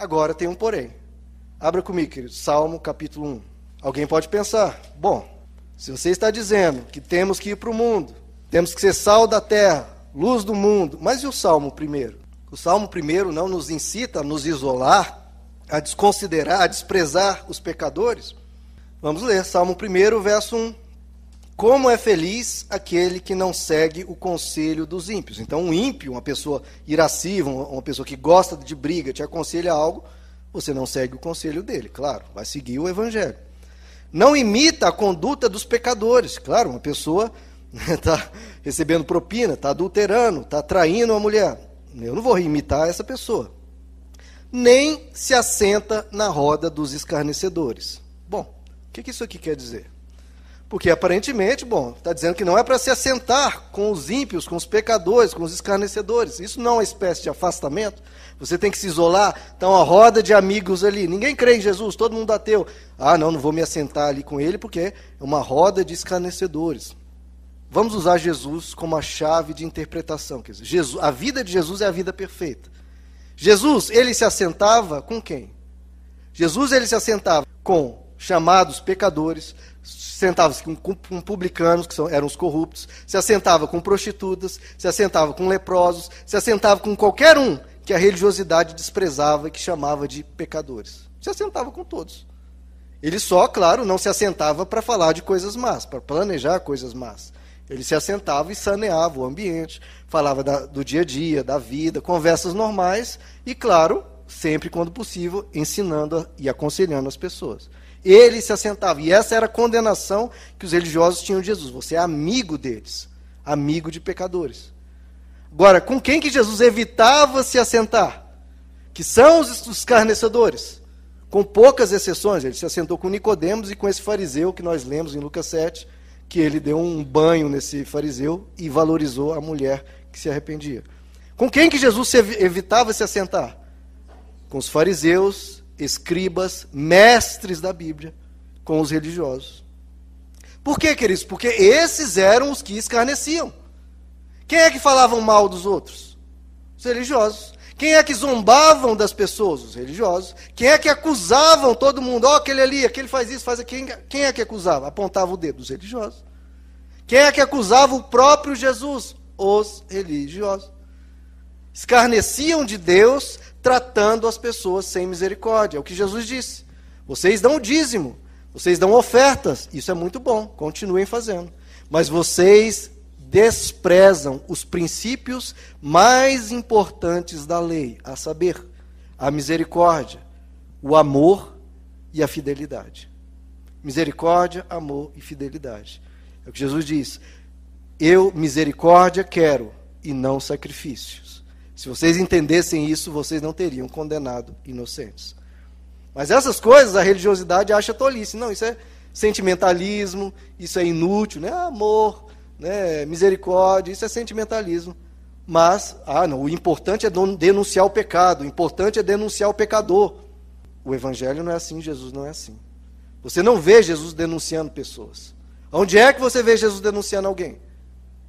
Agora tem um porém. Abra comigo, querido, Salmo capítulo 1. Alguém pode pensar, bom, se você está dizendo que temos que ir para o mundo, temos que ser sal da terra, luz do mundo, mas e o Salmo primeiro? O Salmo primeiro não nos incita a nos isolar, a desconsiderar, a desprezar os pecadores? Vamos ler, Salmo 1, verso 1. Como é feliz aquele que não segue o conselho dos ímpios. Então, um ímpio, uma pessoa irascível, uma pessoa que gosta de briga, te aconselha algo, você não segue o conselho dele, claro, vai seguir o evangelho. Não imita a conduta dos pecadores, claro, uma pessoa está recebendo propina, está adulterando, está traindo uma mulher. Eu não vou imitar essa pessoa. Nem se assenta na roda dos escarnecedores. Bom, o que, que isso aqui quer dizer? Porque aparentemente, bom, está dizendo que não é para se assentar com os ímpios, com os pecadores, com os escarnecedores. Isso não é uma espécie de afastamento. Você tem que se isolar. Está uma roda de amigos ali. Ninguém crê em Jesus, todo mundo ateu. Ah, não, não vou me assentar ali com ele porque é uma roda de escarnecedores. Vamos usar Jesus como a chave de interpretação. Quer dizer, Jesus, a vida de Jesus é a vida perfeita. Jesus, ele se assentava com quem? Jesus, ele se assentava com chamados pecadores, sentava-se com, com, publicanos, que são, eram os corruptos, se assentava com prostitutas, se assentava com leprosos, se assentava com qualquer um que a religiosidade desprezava e que chamava de pecadores. Se assentava com todos. Ele só, claro, não se assentava para falar de coisas más, para planejar coisas más. Ele se assentava e saneava o ambiente, falava da, do dia a dia, da vida, conversas normais e, claro, sempre quando possível, ensinando e aconselhando as pessoas. Ele se assentava. E essa era a condenação que os religiosos tinham de Jesus. Você é amigo deles, amigo de pecadores. Agora, com quem que Jesus evitava se assentar? Que são os escarnecedores. Com poucas exceções, ele se assentou com Nicodemos e com esse fariseu que nós lemos em Lucas 7, que ele deu um banho nesse fariseu e valorizou a mulher que se arrependia. Com quem que Jesus evitava se assentar? Com os fariseus escribas, mestres da Bíblia, com os religiosos. Por quê, queridos? Porque esses eram os que escarneciam. Quem é que falavam mal dos outros? Os religiosos. Quem é que zombavam das pessoas? Os religiosos. Quem é que acusavam todo mundo? Ó, oh, aquele ali, aquele faz isso, faz aquilo. Quem é que acusava? Apontava o dedo. Os religiosos. Quem é que acusava o próprio Jesus? Os religiosos. Escarneciam de Deus, tratando as pessoas sem misericórdia. É o que Jesus disse. Vocês dão o dízimo, vocês dão ofertas, isso é muito bom, continuem fazendo. Mas vocês desprezam os princípios mais importantes da lei, a saber, a misericórdia, o amor e a fidelidade. Misericórdia, amor e fidelidade. É o que Jesus diz. Eu, misericórdia, quero e não sacrifícios. Se vocês entendessem isso, vocês não teriam condenado inocentes. Mas essas coisas a religiosidade acha tolice. Não, isso é sentimentalismo, isso é inútil, né? Amor, né? misericórdia, isso é sentimentalismo. Mas, ah, não, o importante é denunciar o pecado, o importante é denunciar o pecador. O evangelho não é assim, Jesus não é assim. Você não vê Jesus denunciando pessoas. Onde é que você vê Jesus denunciando alguém?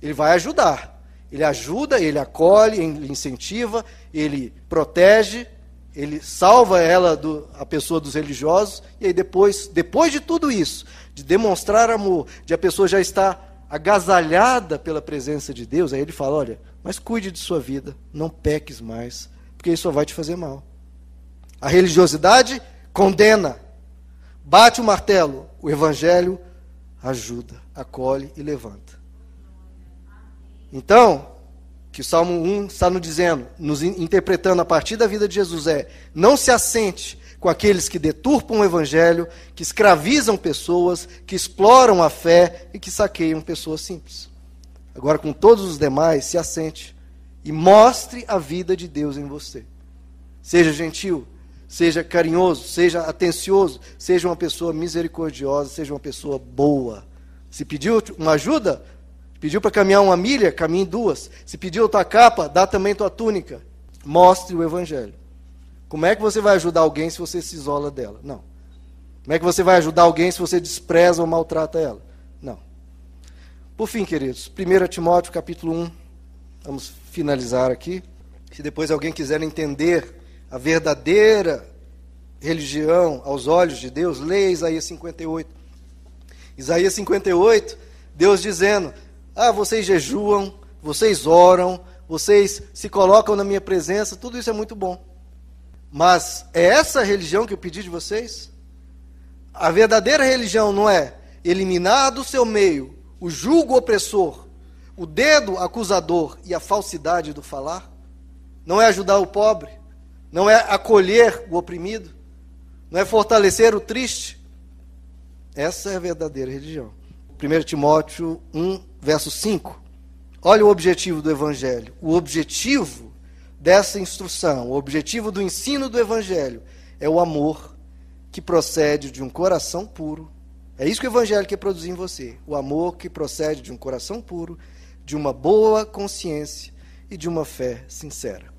Ele vai ajudar. Ele ajuda, ele acolhe, ele incentiva, ele protege, ele salva ela, do, a pessoa dos religiosos, e aí depois, depois de tudo isso, de demonstrar amor, de a pessoa já estar agasalhada pela presença de Deus, aí ele fala: olha, mas cuide de sua vida, não peques mais, porque isso só vai te fazer mal. A religiosidade condena, bate o martelo, o evangelho ajuda, acolhe e levanta. Então, que o Salmo 1 está nos dizendo, nos interpretando a partir da vida de Jesus é: não se assente com aqueles que deturpam o evangelho, que escravizam pessoas, que exploram a fé e que saqueiam pessoas simples. Agora, com todos os demais, se assente e mostre a vida de Deus em você. Seja gentil, seja carinhoso, seja atencioso, seja uma pessoa misericordiosa, seja uma pessoa boa. Se pediu uma ajuda, Pediu para caminhar uma milha, caminhe duas. Se pediu tua capa, dá também tua túnica. Mostre o evangelho. Como é que você vai ajudar alguém se você se isola dela? Não. Como é que você vai ajudar alguém se você despreza ou maltrata ela? Não. Por fim, queridos, 1 Timóteo capítulo 1. Vamos finalizar aqui. Se depois alguém quiser entender a verdadeira religião aos olhos de Deus, leia Isaías 58. Isaías 58, Deus dizendo: Ah, vocês jejuam, vocês oram, vocês se colocam na minha presença, tudo isso é muito bom. Mas é essa religião que eu pedi de vocês? A verdadeira religião não é eliminar do seu meio o julgo opressor, o dedo acusador e a falsidade do falar? Não é ajudar o pobre? Não é acolher o oprimido? Não é fortalecer o triste? Essa é a verdadeira religião. 1 Timóteo 1, verso 5. Olha o objetivo do Evangelho. O objetivo dessa instrução, o objetivo do ensino do Evangelho é o amor que procede de um coração puro. É isso que o Evangelho quer produzir em você. O amor que procede de um coração puro, de uma boa consciência e de uma fé sincera.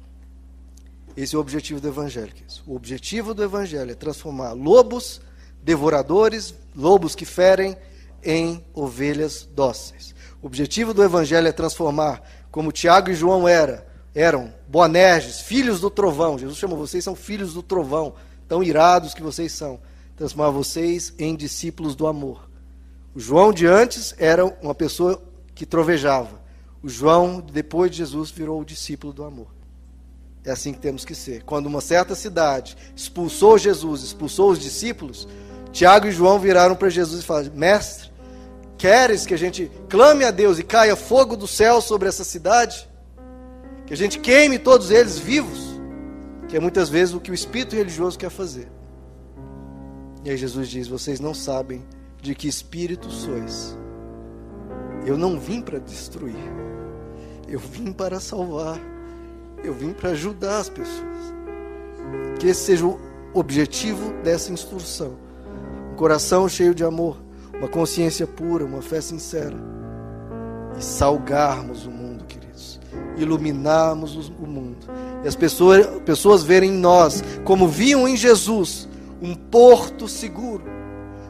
Esse é o objetivo do Evangelho. O objetivo do Evangelho é transformar lobos devoradores, lobos que ferem, em ovelhas dóceis. O objetivo do Evangelho é transformar, como Tiago e João era, eram Boanerges, filhos do trovão. Jesus chama vocês, são filhos do trovão, tão irados que vocês são. Transformar vocês em discípulos do amor. O João de antes era uma pessoa que trovejava. O João, depois de Jesus, virou o discípulo do amor. É assim que temos que ser. Quando uma certa cidade expulsou Jesus, expulsou os discípulos, Tiago e João viraram para Jesus e falaram: Mestre, queres que a gente clame a Deus e caia fogo do céu sobre essa cidade? Que a gente queime todos eles vivos? Que é muitas vezes o que o espírito religioso quer fazer. E aí Jesus diz: Vocês não sabem de que espírito sois. Eu não vim para destruir, eu vim para salvar. Eu vim para ajudar as pessoas. Que esse seja o objetivo dessa instrução. Um coração cheio de amor, uma consciência pura, uma fé sincera. E salgarmos o mundo, queridos. Iluminarmos o mundo. E as pessoas, pessoas verem em nós, como viam em Jesus, um porto seguro.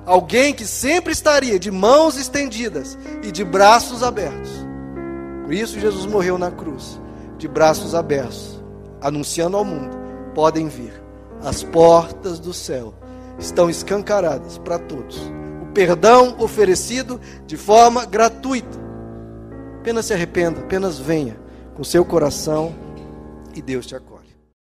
Alguém que sempre estaria de mãos estendidas e de braços abertos. Por isso Jesus morreu na cruz de braços abertos, anunciando ao mundo: podem vir. As portas do céu estão escancaradas para todos. Perdão oferecido de forma gratuita. Apenas se arrependa, apenas venha com seu coração e Deus te acolhe.